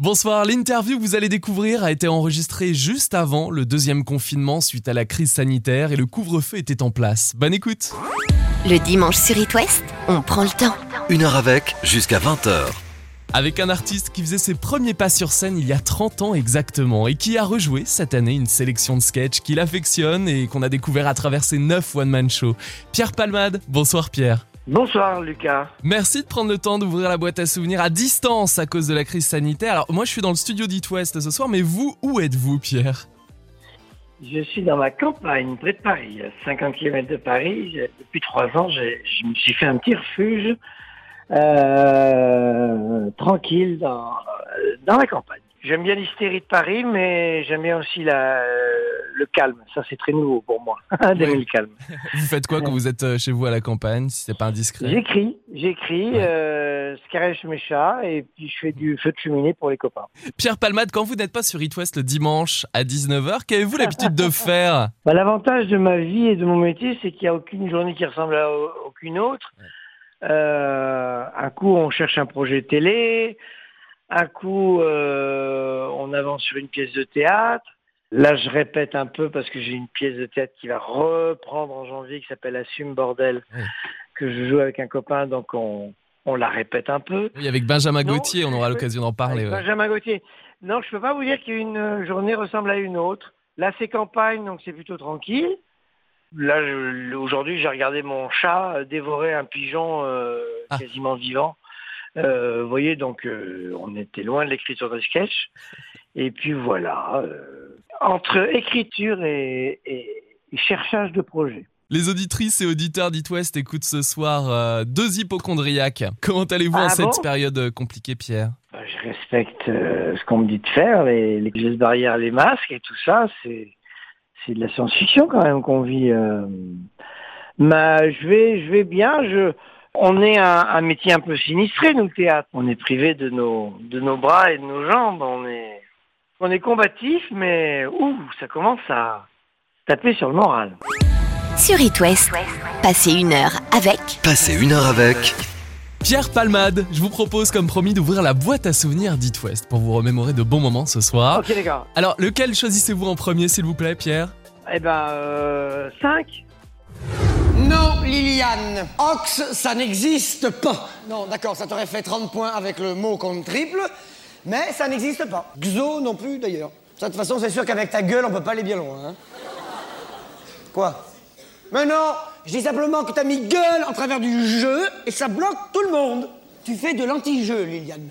Bonsoir, l'interview que vous allez découvrir a été enregistrée juste avant le deuxième confinement suite à la crise sanitaire et le couvre-feu était en place. Bonne écoute Le dimanche sur It West, on prend le temps. Une heure avec, jusqu'à 20h. Avec un artiste qui faisait ses premiers pas sur scène il y a 30 ans exactement et qui a rejoué cette année une sélection de sketchs qu'il affectionne et qu'on a découvert à travers ses 9 one-man shows. Pierre Palmade, bonsoir Pierre. Bonsoir Lucas. Merci de prendre le temps d'ouvrir la boîte à souvenirs à distance à cause de la crise sanitaire. Alors moi je suis dans le studio d'It West ce soir, mais vous, où êtes-vous Pierre? Je suis dans ma campagne, près de Paris, à 50 km de Paris. Depuis trois ans, j'ai- je me suis fait un petit refuge euh, tranquille dans, dans la campagne. J'aime bien l'hystérie de Paris, mais j'aime bien aussi la, le calme. Ça, c'est très nouveau pour moi, d'aimer Oui. le calme. Vous faites quoi quand vous êtes euh, chez vous à la campagne, si c'est pas indiscret? J'écris, j'écris, Ouais. euh, je caresse mes chats et puis je fais du feu de cheminée pour les copains. Pierre Palmade, quand vous n'êtes pas sur It West le dimanche à 19h, qu'avez-vous l'habitude de faire? Bah, L'avantage de ma vie et de mon métier, c'est qu'il n'y a aucune journée qui ressemble à au- aucune autre. Euh, un coup, on cherche un projet télé. Un coup, euh, on avance sur une pièce de théâtre. Là, je répète un peu parce que j'ai une pièce de théâtre qui va reprendre en janvier qui s'appelle Assume Bordel, que je joue avec un copain, donc on, on la répète un peu. Oui, avec Benjamin Non, Gauthier, on aura l'occasion d'en parler. Ouais. Benjamin Gauthier. Non, je peux pas vous dire qu'une journée ressemble à une autre. Là, c'est campagne, donc c'est plutôt tranquille. Là, aujourd'hui, j'ai regardé mon chat dévorer un pigeon euh, Ah. quasiment vivant. Euh, vous voyez, donc euh, on était loin de l'écriture de sketch. Et puis voilà, entre écriture et, et- et cherchage de projet. Les auditrices et auditeurs d'It West écoutent ce soir euh, deux hypochondriaques. Comment allez-vous en Ah cette bon période euh, compliquée, Pierre? Ben, Je respecte euh, ce qu'on me dit de faire, les, les gestes barrières, les masques et tout ça, c'est c'est de la science-fiction quand même qu'on vit. euh. Mais je vais, je vais bien. Je, on est un, un métier un peu sinistré, nous, le théâtre. On est privé de nos, de nos bras et de nos jambes. On est, on est combatif, mais ouh, ça commence à taper sur le moral. Sur It West, passez une heure avec Passez une heure avec. Pierre Palmade, je vous propose comme promis d'ouvrir la boîte à souvenirs d'It West pour vous remémorer de bons moments ce soir. Ok, d'accord. Alors, lequel choisissez-vous en premier, s'il vous plaît, Pierre? Eh ben, euh, 5 Non, Liliane. Ox, ça n'existe pas. Non, d'accord, ça t'aurait fait 30 points avec le mot contre triple, mais ça n'existe pas. Xo non plus, d'ailleurs. Ça, De toute façon, c'est sûr qu'avec ta gueule, on peut pas aller bien loin. Hein. Quoi? Mais non Je dis simplement que t'as mis gueule en travers du jeu et ça bloque tout le monde. Tu fais de l'anti-jeu, Liliane.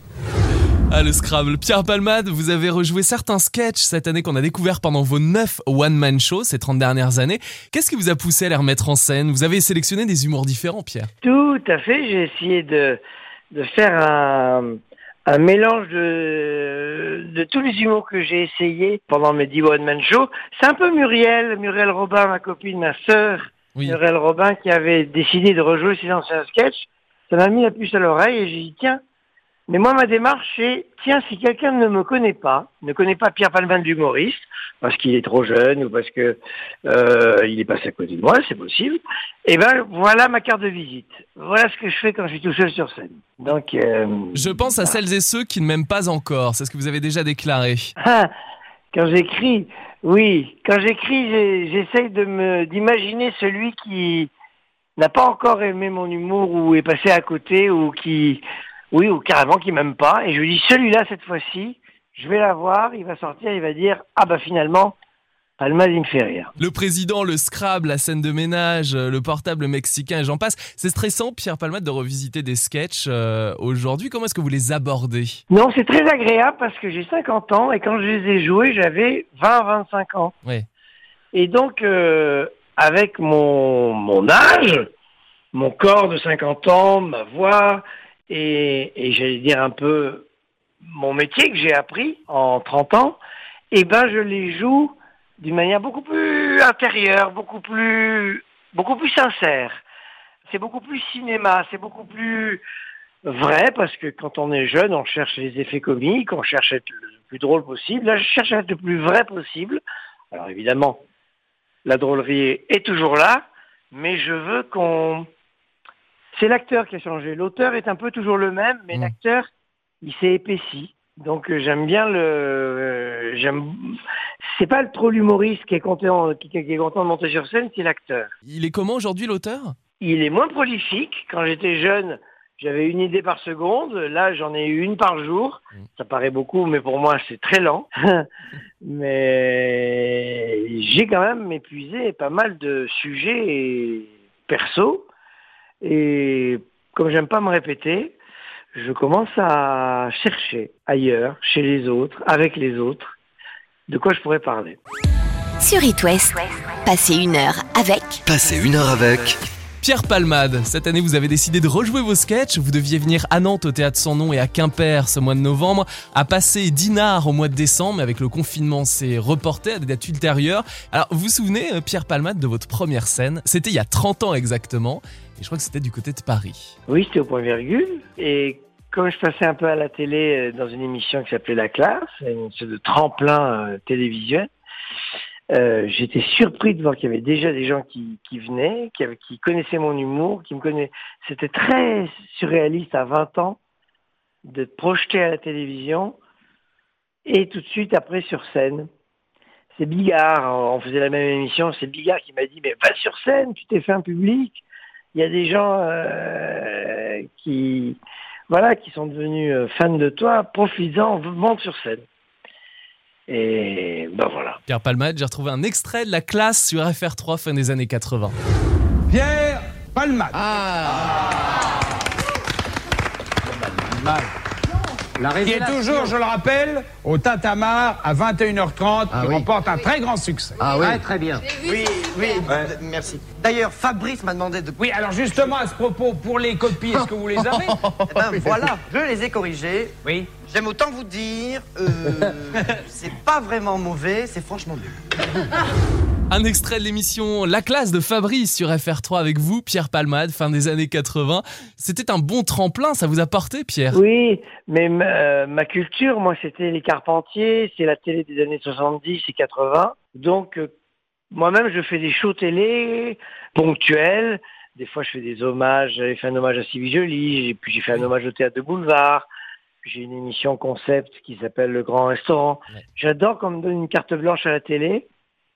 Ah, le Scrabble. Pierre Palmade, vous avez rejoué certains sketchs cette année qu'on a découvert pendant vos 9 one-man shows ces 30 dernières années. Qu'est-ce qui vous a poussé à les remettre en scène? Vous avez sélectionné des humours différents, Pierre. Tout à fait. J'ai essayé de, de faire un, un mélange de, de tous les humours que j'ai essayé pendant mes 10 One Man Show. C'est un peu Muriel, Muriel Robin, ma copine, ma sœur, Oui. Muriel Robin, qui avait décidé de rejouer ses anciens sketchs. Ça m'a mis la puce à l'oreille et j'ai dit, tiens, mais moi, ma démarche, c'est, tiens, si quelqu'un ne me connaît pas, ne connaît pas Pierre Palman l'humoriste, parce qu'il est trop jeune ou parce que euh, il est passé à côté de moi, c'est possible, eh ben, voilà ma carte de visite. Voilà ce que je fais quand je suis tout seul sur scène. Donc, euh, Je pense à celles et ceux qui ne m'aiment pas encore. C'est ce que vous avez déjà déclaré. ah, quand j'écris, oui, quand j'écris, j'essaye de me, d'imaginer celui qui n'a pas encore aimé mon humour ou est passé à côté ou qui, oui, ou carrément qui m'aime pas. Et je lui dis, celui-là, cette fois-ci, je vais la voir, il va sortir, il va dire, ah bah finalement, Palmade, il me fait rire. Le président, le Scrabble, la scène de ménage, euh, le portable mexicain et j'en passe. C'est stressant, Pierre Palmade, de revisiter des sketchs euh, aujourd'hui. Comment est-ce que vous les abordez? Non, c'est très agréable parce que j'ai 50 ans et quand je les ai joués, j'avais 20-25 ans. Ouais. Et donc, euh, avec mon, mon âge, mon corps de 50 ans, ma voix, et, et j'allais dire un peu mon métier que j'ai appris en 30 ans, eh ben je les joue d'une manière beaucoup plus intérieure, beaucoup plus, beaucoup plus sincère. C'est beaucoup plus cinéma, c'est beaucoup plus vrai parce que quand on est jeune, on cherche les effets comiques, on cherche à être le plus drôle possible. Là, je cherche à être le plus vrai possible. Alors évidemment, la drôlerie est toujours là, mais je veux qu'on... C'est l'acteur qui a changé. L'auteur est un peu toujours le même, mais Mm. l'acteur, il s'est épaissi. Donc euh, j'aime bien le, euh, j'aime. C'est pas trop l'humoriste qui est content, qui, qui est content de monter sur scène, c'est l'acteur. Il est comment aujourd'hui l'auteur? Il est moins prolifique. Quand j'étais jeune, j'avais une idée par seconde. Là, j'en ai eu une par jour. Mm. Ça paraît beaucoup, mais pour moi, c'est très lent. mais j'ai quand même épuisé pas mal de sujets perso. Et comme j'aime pas me répéter, je commence à chercher ailleurs, chez les autres, avec les autres, de quoi je pourrais parler. Sur It West, passez une heure avec Passez une heure avec Pierre Palmade, cette année vous avez décidé de rejouer vos sketchs, vous deviez venir à Nantes au Théâtre Sans Nom et à Quimper ce mois de novembre, à passer Dinard au mois de décembre, mais avec le confinement c'est reporté à des dates ultérieures. Alors vous vous souvenez euh, Pierre Palmade de votre première scène? C'était il y a 30 ans exactement, je crois que c'était du côté de Paris. Oui, c'était au point virgule. Et comme je passais un peu à la télé euh, dans une émission qui s'appelait La Classe, une sorte de tremplin euh, télévisuel, euh, j'étais surpris de voir qu'il y avait déjà des gens qui, venaient, qui, connaissaient mon humour, qui me connaissaient. C'était très surréaliste à 20 ans d'être projeté à la télévision et tout de suite après sur scène. C'est Bigard, on faisait la même émission, c'est Bigard qui m'a dit mais va sur scène, tu t'es fait un public. Il y a des gens euh, qui voilà qui sont devenus euh, fans de toi, profites-en, monte sur scène. Et ben voilà. Pierre Palmade, j'ai retrouvé un extrait de la classe sur FR3 fin des années 80. Pierre Palmade. Qui est toujours, je le rappelle, au Tatamar à 21h30, qui remporte un très grand succès. Ah oui. très bien. Oui, oui, d- merci. D'ailleurs, Fabrice m'a demandé de... Oui, alors justement, à ce propos, pour les copies, est-ce que vous les avez Eh ben, voilà, je les ai corrigés. Oui. J'aime autant vous dire, euh, c'est pas vraiment mauvais, c'est franchement nul. Un extrait de l'émission La classe de Fabrice sur FR3 avec vous, Pierre Palmade, fin des années 80. C'était un bon tremplin, ça vous a porté, Pierre? Oui, mais ma, euh, ma culture, moi, c'était les Carpentiers, c'est la télé des années 70 et 80. Donc, euh, moi-même, je fais des shows télé ponctuels. Des fois, je fais des hommages. J'avais fait un hommage à Sylvie Joly, puis j'ai fait un hommage au théâtre de Boulevard. J'ai une émission concept qui s'appelle Le Grand Restaurant. Ouais. J'adore qu'on me donne une carte blanche à la télé.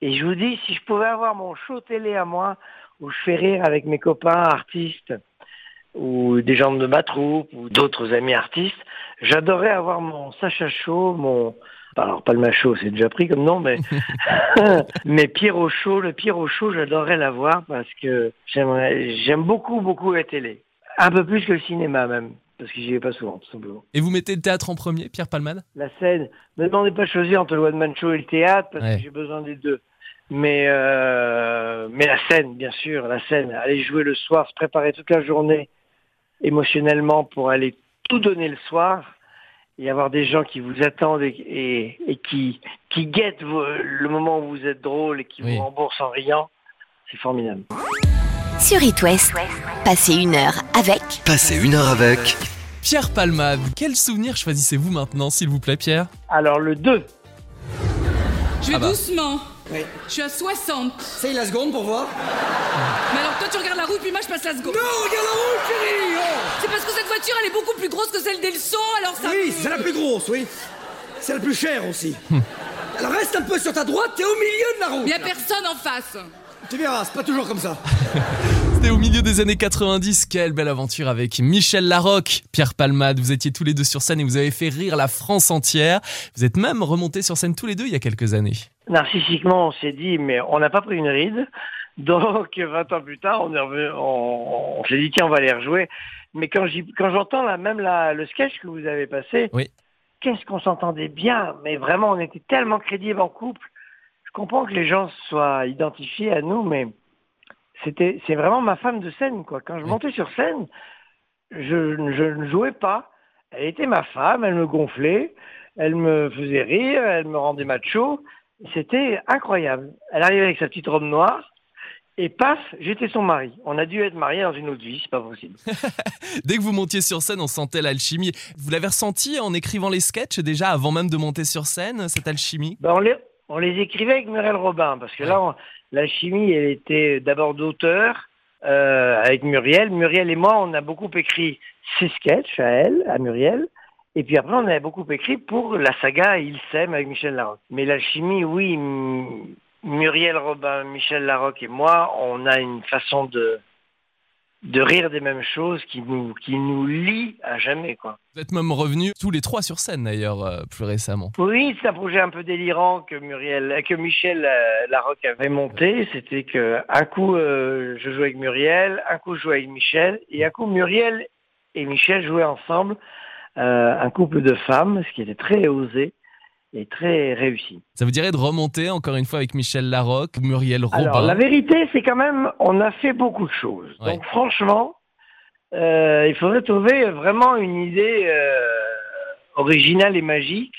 Et je vous dis, si je pouvais avoir mon show télé à moi, où je fais rire avec mes copains artistes, ou des gens de ma troupe, ou d'autres amis artistes, j'adorerais avoir mon Sacha Show, mon... Alors, pas le Macho, c'est déjà pris comme nom, mais... mais Pierrot Show, le Pierrot Show, j'adorerais l'avoir parce que j'aimerais, j'aime beaucoup, beaucoup la télé. Un peu plus que le cinéma même, parce que j'y vais pas souvent, tout simplement. Et vous mettez le théâtre en premier, Pierre Palmade? La scène, me demandez pas de choisir entre le One Man Show et le théâtre, parce Ouais. que j'ai besoin des deux. Mais, euh, mais la scène, bien sûr, la scène, aller jouer le soir, se préparer toute la journée émotionnellement pour aller tout donner le soir et avoir des gens qui vous attendent et, et, et qui, qui guettent vos- le moment où vous êtes drôle et qui Oui. vous remboursent en riant, c'est formidable. sur It West, passez une heure avec Passez une heure avec Pierre Palmade, quel souvenir choisissez-vous maintenant, s'il vous plaît, Pierre? Alors le 2, Je vais Ah bah. doucement. Oui. Je suis à 60. C'est la seconde pour voir Mais alors toi tu regardes la route puis moi je passe la seconde. Non, regarde la route, chérie oh C'est parce que cette voiture elle est beaucoup plus grosse que celle d'Elson alors ça. Oui, c'est la plus grosse, oui. C'est la plus chère aussi. Alors reste un peu sur ta droite, t'es au milieu de la route. Y a personne en face. Tu verras, c'est pas toujours comme ça. C'était au milieu des années 90, quelle belle aventure avec Michel Larocque, Pierre Palmade, vous étiez tous les deux sur scène et vous avez fait rire la France entière. Vous êtes même remontés sur scène tous les deux il y a quelques années. Narcissiquement, on s'est dit, mais on n'a pas pris une ride. Donc, 20 ans plus tard, on, est revenu- on, on s'est dit, tiens, on va les rejouer. Mais quand j'entends là, même la, le sketch que vous avez passé, Oui. qu'est-ce qu'on s'entendait bien? Mais vraiment, on était tellement crédibles en couple. Je comprends que les gens soient identifiés à nous, mais c'était, c'est vraiment ma femme de scène, quoi. Quand je montais sur scène, je, je ne jouais pas. Elle était ma femme, elle me gonflait, elle me faisait rire, elle me rendait macho. C'était incroyable. Elle arrivait avec sa petite robe noire et paf, j'étais son mari. On a dû être mariés dans une autre vie, c'est pas possible. Dès que vous montiez sur scène, on sentait l'alchimie. Vous l'avez ressenti en écrivant les sketchs déjà avant même de monter sur scène, cette alchimie? Ben, on, les, on les écrivait avec Muriel Robin parce que là, on- la chimie, elle était d'abord d'auteur euh, avec Muriel. Muriel et moi, on a beaucoup écrit ses sketchs à elle, à Muriel. Et puis après, on avait beaucoup écrit pour la saga Il s'aime avec Michel Larocque. Mais l'alchimie, oui, Muriel Robin, Michel Larocque et moi, on a une façon de, de rire des mêmes choses qui nous, qui nous lie à jamais, quoi. Vous êtes même revenus tous les trois sur scène d'ailleurs euh, plus récemment. Oui, c'est un projet un peu délirant que Muriel, que Michel euh, Larocque avait monté. C'était que un coup euh, je jouais avec Muriel, un coup je jouais avec Michel, et un coup Muriel et Michel jouaient ensemble euh, un couple de femmes, ce qui était très osé et très réussi. Ça vous dirait de remonter encore une fois avec Michel Larocque, Muriel Robin Alors la vérité, c'est quand même, on a fait beaucoup de choses. Ouais. Donc franchement, euh, il faudrait trouver vraiment une idée euh, originale et magique.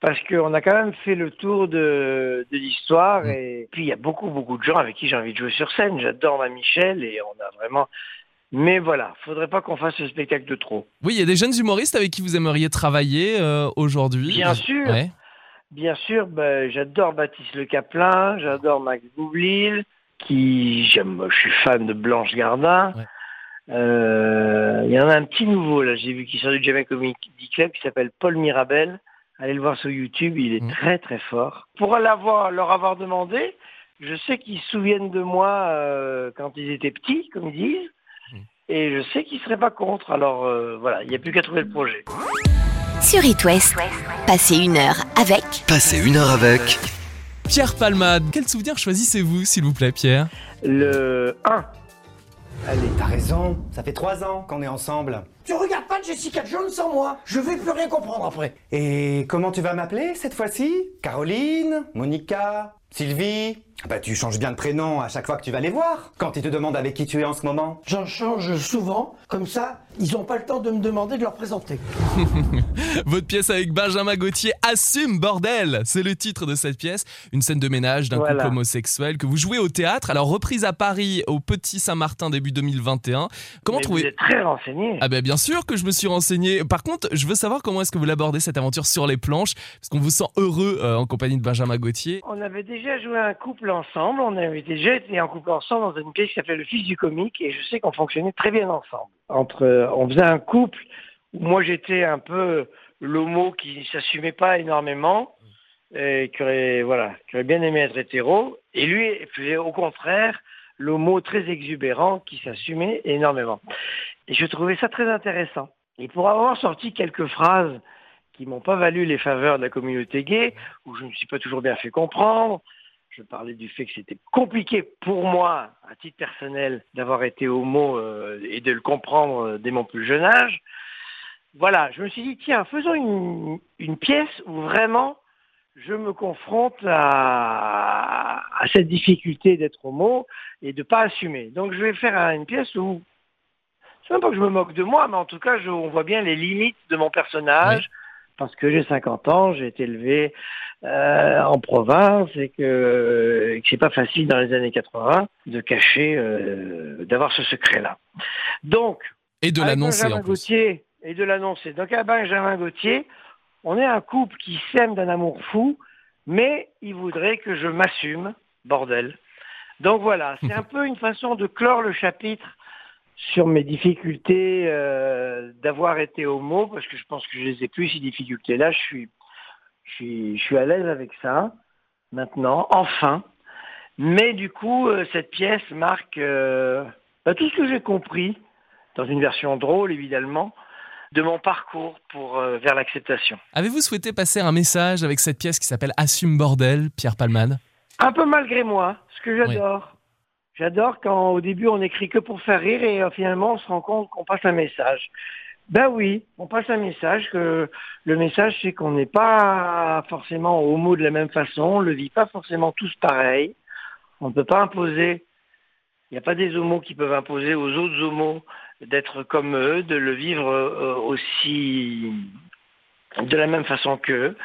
Parce qu'on a quand même fait le tour de, de l'histoire Mm. et puis il y a beaucoup beaucoup de gens avec qui j'ai envie de jouer sur scène. J'adore ma Michel et on a vraiment. Mais voilà, faudrait pas qu'on fasse ce spectacle de trop. Oui, il y a des jeunes humoristes avec qui vous aimeriez travailler euh, aujourd'hui. Bien sûr. Ouais. Bien sûr, ben, j'adore Baptiste Le Caplin, j'adore Max Boublil, qui j'aime, je suis fan de Blanche Gardin. Ouais. Euh, Il y en a un petit nouveau là, j'ai vu qui sort du Jamaica Comedy Club qui s'appelle Paul Mirabel. Allez le voir sur YouTube, il est Mm. très très fort. Pour l'avoir, leur avoir demandé, je sais qu'ils se souviennent de moi euh, quand ils étaient petits, comme ils disent. Et je sais qu'ils seraient pas contre. Alors euh, voilà, il n'y a plus qu'à trouver le projet. Sur It West, passez une heure avec Passez une heure avec Pierre Palmade, quel souvenir choisissez-vous s'il vous plaît Pierre? Le 1, allez. T'as raison, ça fait trois ans qu'on est ensemble. Tu regardes pas Jessica Jones sans moi. Je vais plus rien comprendre après. Et comment tu vas m'appeler cette fois-ci? Caroline Monica Sylvie? Bah tu changes bien de prénom à chaque fois que tu vas les voir, quand ils te demandent avec qui tu es en ce moment. J'en change souvent, comme ça, ils n'ont pas le temps de me demander de leur présenter. Votre pièce avec Benjamin Gauthier, Assume bordel C'est le titre de cette pièce, une scène de ménage d'un Voilà. couple homosexuel que vous jouez au théâtre, alors reprise à Paris au Petit Saint-Martin début 2021. Comment Mais trouvez Vous êtes très renseigné. Ah ben bien sûr que je me suis renseigné. Par contre, je veux savoir comment est-ce que vous l'abordez cette aventure sur les planches, parce qu'on vous sent heureux euh, en compagnie de Benjamin Gauthier. On avait déjà joué un couple ensemble, on avait déjà été en couple ensemble dans une pièce qui s'appelait Le Fils du comique et je sais qu'on fonctionnait très bien ensemble. Entre, euh, on faisait un couple où moi j'étais un peu l'homo qui s'assumait pas énormément et qui aurait, voilà, qui aurait bien aimé être hétéro et lui faisait au contraire l'homo très exubérant qui s'assumait énormément. Et je trouvais ça très intéressant. Et pour avoir sorti quelques phrases qui m'ont pas valu les faveurs de la communauté gay, où je ne me suis pas toujours bien fait comprendre. Je parlais du fait que c'était compliqué pour moi, à titre personnel, d'avoir été homo euh, et de le comprendre euh, dès mon plus jeune âge. Voilà, je me suis dit, tiens, faisons une, pièce où vraiment je me confronte à, cette difficulté d'être homo et de pas assumer. Donc je vais faire un- une pièce où, c'est même pas que je me moque de moi, mais en tout cas, je- on voit bien les limites de mon personnage parce que j'ai 50 ans, j'ai été élevé euh, en province et que, que c'est pas facile dans les années 80 de cacher, euh, d'avoir ce secret-là. Donc, Et de l'annoncer en plus. Et de l'annoncer. Donc à Benjamin Gauthier, on est un couple qui s'aime d'un amour fou, mais il voudrait que je m'assume, bordel. Donc voilà, c'est un peu une façon de clore le chapitre sur mes difficultés euh, d'avoir été homo, parce que je pense que je les ai plus, ces difficultés-là. Je suis, je suis, je suis à l'aise avec ça, maintenant, enfin. Mais du coup, euh, cette pièce marque euh, bah, tout ce que j'ai compris, dans une version drôle évidemment, de mon parcours pour euh, vers l'acceptation. Avez-vous souhaité passer un message avec cette pièce qui s'appelle Assume bordel, Pierre Palmade? Un peu malgré moi, ce que j'adore. J'adore quand au début on écrit que pour faire rire et euh, finalement on se rend compte qu'on passe un message. Ben oui, on passe un message que le message c'est qu'on n'est pas forcément homo de la même façon, on le vit pas forcément tous pareil. On ne peut pas imposer. Il n'y a pas des homos qui peuvent imposer aux autres homos d'être comme eux, de le vivre euh, aussi de la même façon qu'eux.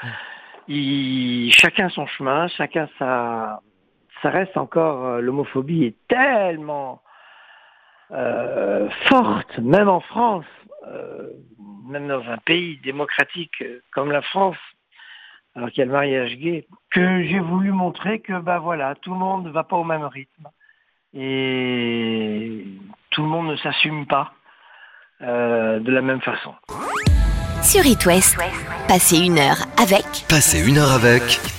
Il- Chacun son chemin, chacun sa, ça reste encore, euh, l'homophobie est tellement euh, forte, même en France, euh, même dans un pays démocratique comme la France, alors qu'il y a le mariage gay, que j'ai voulu montrer que bah voilà, tout le monde ne va pas au même rythme et tout le monde ne s'assume pas euh, de la même façon. Sur It West, passez une heure avec Passez une heure avec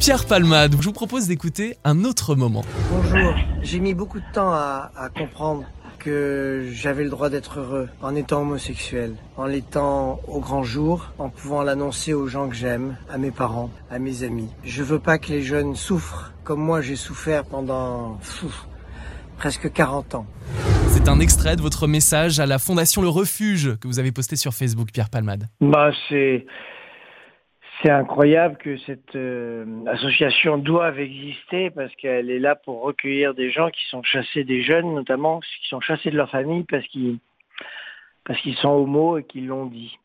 Pierre Palmade, je vous propose d'écouter un autre moment. Bonjour. J'ai mis beaucoup de temps à, à comprendre que j'avais le droit d'être heureux en étant homosexuel, en l'étant au grand jour, en pouvant l'annoncer aux gens que j'aime, à mes parents, à mes amis. Je veux pas que les jeunes souffrent comme moi j'ai souffert pendant pfff, presque 40 ans. C'est un extrait de votre message à la Fondation Le Refuge que vous avez posté sur Facebook, Pierre Palmade. Bah, c'est c'est incroyable que cette euh, association doive exister parce qu'elle est là pour recueillir des gens qui sont chassés des jeunes, notamment qui sont chassés de leur famille parce qu'ils parce qu'ils sont homo et qu'ils l'ont dit.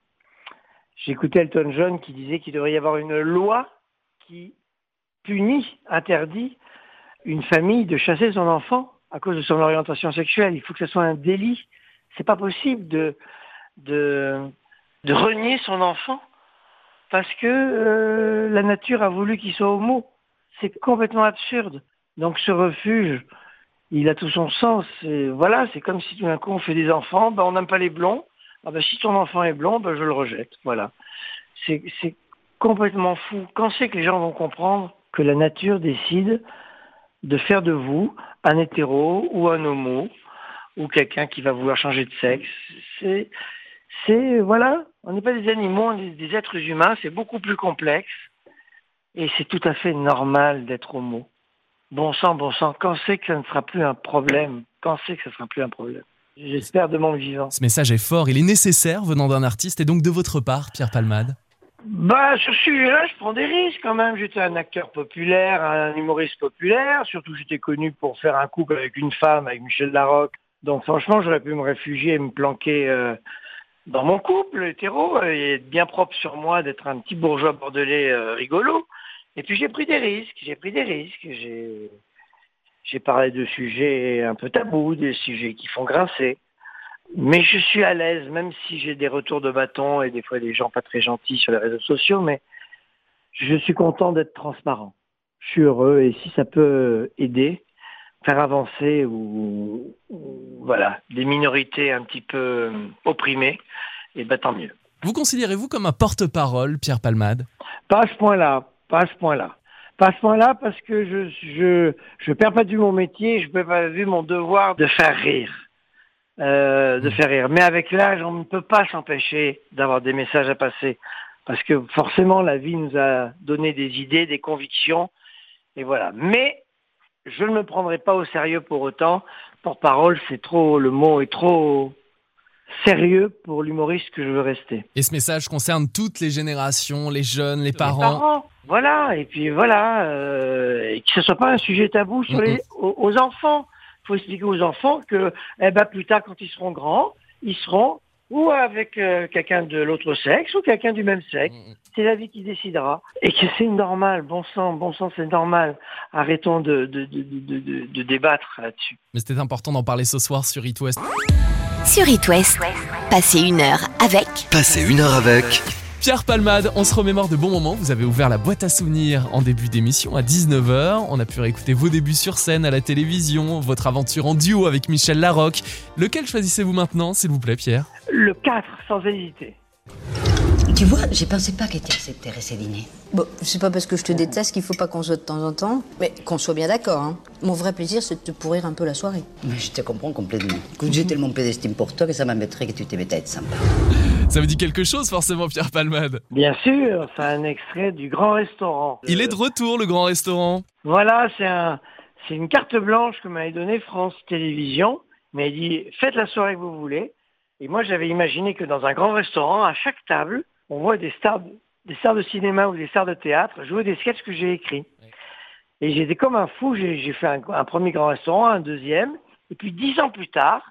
J'écoutais Elton John qui disait qu'il devrait y avoir une loi qui punit, interdit une famille de chasser son enfant à cause de son orientation sexuelle. Il faut que ce soit un délit. C'est pas possible de de de renier son enfant parce que euh, la nature a voulu qu'il soit homo. C'est complètement absurde. Donc ce refuge, il a tout son sens. Voilà, c'est comme si tout d'un coup on fait des enfants, ben, on n'aime pas les blonds. Ah ben, si ton enfant est blond, ben, je le rejette. Voilà. C'est complètement fou. Quand c'est que les gens vont comprendre que la nature décide de faire de vous un hétéro ou un homo ou quelqu'un qui va vouloir changer de sexe, c'est voilà, on n'est pas des animaux, on est des êtres humains, c'est beaucoup plus complexe et c'est tout à fait normal d'être homo. Bon sang, bon sang, quand c'est que ça ne sera plus un problème? Quand c'est que ça ne sera plus un problème? J'espère de mon vivant. Ce message est fort, il est nécessaire venant d'un artiste et donc de votre part, Pierre Palmade. Bah, sur ce sujet-là, je prends des risques quand même. J'étais un acteur populaire, un humoriste populaire. Surtout, j'étais connu pour faire un couple avec une femme, avec Michel Larocque. Donc, franchement, j'aurais pu me réfugier et me planquer euh, dans mon couple hétéro et être bien propre sur moi d'être un petit bourgeois bordelais euh, rigolo. Et puis, j'ai pris des risques. J'ai pris des risques. J'ai j'ai parlé de sujets un peu tabous, des sujets qui font grincer. Mais je suis à l'aise, même si j'ai des retours de bâton et des fois des gens pas très gentils sur les réseaux sociaux, mais je suis content d'être transparent. Je suis heureux et si ça peut aider, faire avancer ou, ou voilà des minorités un petit peu opprimées, et ben tant mieux. Vous considérez-vous comme un porte-parole, Pierre Palmade? Pas à ce point-là, pas à ce point-là. Pas à ce point-là parce que je je je perds pas du mon métier, je perds pas vu mon devoir de faire rire. Euh, de faire rire. Mais avec l'âge, on ne peut pas s'empêcher d'avoir des messages à passer. Parce que forcément, la vie nous a donné des idées, des convictions. Et voilà. Mais je ne me prendrai pas au sérieux pour autant. Porte-parole, c'est trop, le mot est trop sérieux pour l'humoriste que je veux rester. Et ce message concerne toutes les générations, les jeunes, les parents. Les parents, voilà. Et puis voilà, euh, et que ce soit pas un sujet tabou sur les, aux, aux enfants faut expliquer aux enfants que eh ben, plus tard, quand ils seront grands, ils seront ou avec euh, quelqu'un de l'autre sexe ou quelqu'un du même sexe. C'est la vie qui décidera. Et que c'est normal, bon sang, bon sang, c'est normal. Arrêtons de, de, de, de, de, de débattre là-dessus. Mais c'était important d'en parler ce soir sur It West. Sur It West, passez une heure avec Passez une heure avec Pierre Palmade, on se remémore de bons moments. Vous avez ouvert la boîte à souvenirs en début d'émission à 19h. On a pu réécouter vos débuts sur scène à la télévision, votre aventure en duo avec Michel Larocque. Lequel choisissez-vous maintenant, s'il vous plaît, Pierre? Le 4, sans hésiter. Tu vois, j'ai pensé pas qu'elle accepterait ces dîners. Bon, c'est pas parce que je te déteste qu'il faut pas qu'on se voit de temps en temps, mais qu'on soit bien d'accord. Hein. Mon vrai plaisir, c'est de te pourrir un peu la soirée. Mais je te comprends complètement. Écoute, j'ai tellement peu d'estime pour toi que ça m'embêterait que tu t'émettes à être sympa. Ça vous dit quelque chose, forcément, Pierre Palmade Bien sûr, c'est un extrait du Grand Restaurant. Il est de retour, le Grand Restaurant. Voilà, c'est un, c'est une carte blanche que m'avait donnée France Télévisions. Mais elle dit, faites la soirée que vous voulez. Et moi, j'avais imaginé que dans un grand restaurant, à chaque table, on voit des stars, des stars de cinéma ou des stars de théâtre jouer des sketchs que j'ai écrits. Et j'étais comme un fou, j'ai fait un, un premier grand restaurant, un deuxième, et puis dix ans plus tard,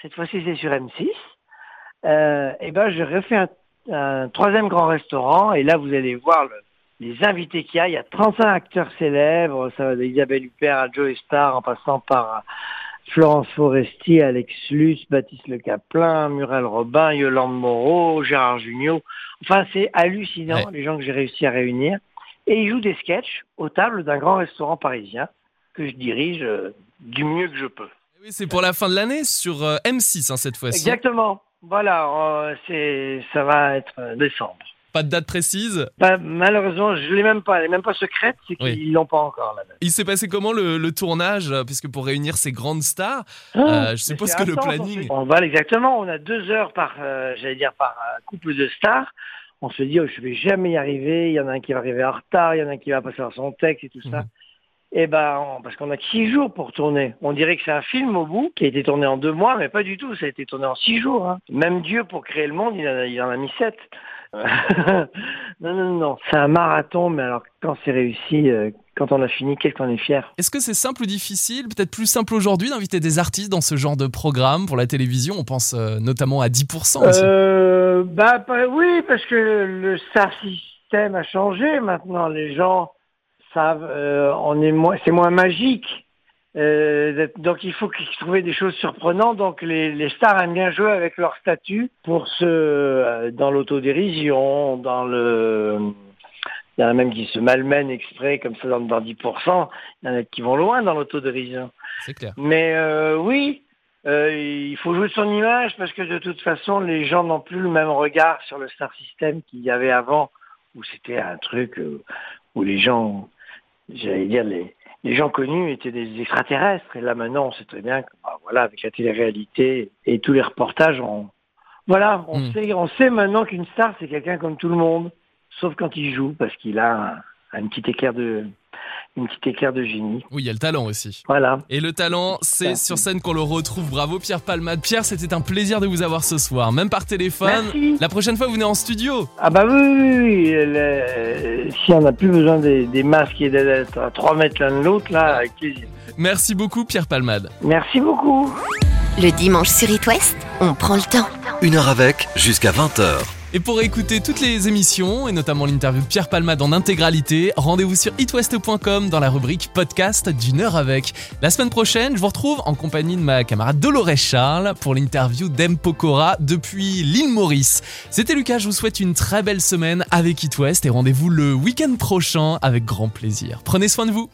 cette fois-ci c'est sur M6, euh, et ben j'ai refait un, un troisième grand restaurant, et là vous allez voir le- les invités qu'il y a, il y a 35 acteurs célèbres, ça va d'Isabelle Huppert à Joe Star, en passant par Florence Foresti, Alex Luce, Baptiste Le Caplin, Muriel Robin, Yolande Moreau, Gérard Jugnot. Enfin, c'est hallucinant, les gens que j'ai réussi à réunir. Et ils jouent des sketchs aux tables d'un grand restaurant parisien que je dirige euh, du mieux que je peux. Oui, c'est pour la fin de l'année sur euh, M6 hein, cette fois-ci. Exactement. Voilà, euh, c'est, ça va être décembre. Pas de date précise Bah, malheureusement, je l'ai même pas, elle est même pas secrète, c'est Oui. qu'ils l'ont pas encore. Il s'est passé comment le, le tournage euh, Puisque pour réunir ces grandes stars, Ah, euh, je suppose que le planning. On, va exactement, on a deux heures par, euh, j'allais dire par euh, couple de stars. On se dit, oh, je vais jamais y arriver. Il y en a un qui va arriver en retard, il y en a un qui va pas faire son texte et tout ça. Mhm. Et ben, on- parce qu'on a six jours pour tourner. On dirait que c'est un film au bout qui a été tourné en deux mois, mais pas du tout. Ça a été tourné en six jours. hein. Même Dieu pour créer le monde, il en a, il en a mis sept. non, non, non, c'est un marathon, mais alors quand c'est réussi, euh, quand on a fini, qu'est-ce qu'on est fier? Est-ce que c'est simple ou difficile Peut-être plus simple aujourd'hui d'inviter des artistes dans ce genre de programme pour la télévision? On pense euh, notamment à 10% aussi. Euh, bah, bah, oui, parce que le star system a changé maintenant. Les gens savent, euh, on est moins, c'est moins magique. Euh, donc il faut qu'ils trouvent des choses surprenantes. Donc les, les stars aiment bien jouer avec leur statut pour se euh, dans l'autodérision, dans le il y en a même qui se malmènent exprès comme ça dans, dans 10%. Il y en a qui vont loin dans l'autodérision. C'est clair. Mais euh, oui, il faut jouer son image parce que de toute façon, les gens n'ont plus le même regard sur le star system qu'il y avait avant, où c'était un truc où les gens, j'allais dire, les, les gens connus étaient des extraterrestres. Et là maintenant, on sait très bien que, bah, voilà, avec la télé-réalité et tous les reportages, on, voilà, on Mm. sait, on sait maintenant qu'une star, c'est quelqu'un comme tout le monde, sauf quand il joue, parce qu'il a un, un petit éclair de, une petite éclair de génie. Oui, il y a le talent aussi. Voilà. Et le talent, c'est sur scène qu'on le retrouve. Bravo Pierre Palmade. Pierre, c'était un plaisir de vous avoir ce soir, même par téléphone. Merci. La prochaine fois, vous venez en studio. Ah bah oui, oui, oui. le- si on n'a plus besoin des, des masques et d'être à 3 mètres l'un de l'autre, là, avec plaisir. Merci beaucoup Pierre Palmade. Merci beaucoup. Le dimanche sur It West, on prend le temps. Une heure avec, jusqu'à 20h. Et pour écouter toutes les émissions, et notamment l'interview de Pierre Palmade en intégralité, rendez-vous sur itwest.com dans la rubrique podcast d'une heure avec. La semaine prochaine, je vous retrouve en compagnie de ma camarade Dolores Charles pour l'interview d'Em Pokora depuis l'île Maurice. C'était Lucas, je vous souhaite une très belle semaine avec It West et rendez-vous le week-end prochain avec grand plaisir. Prenez soin de vous.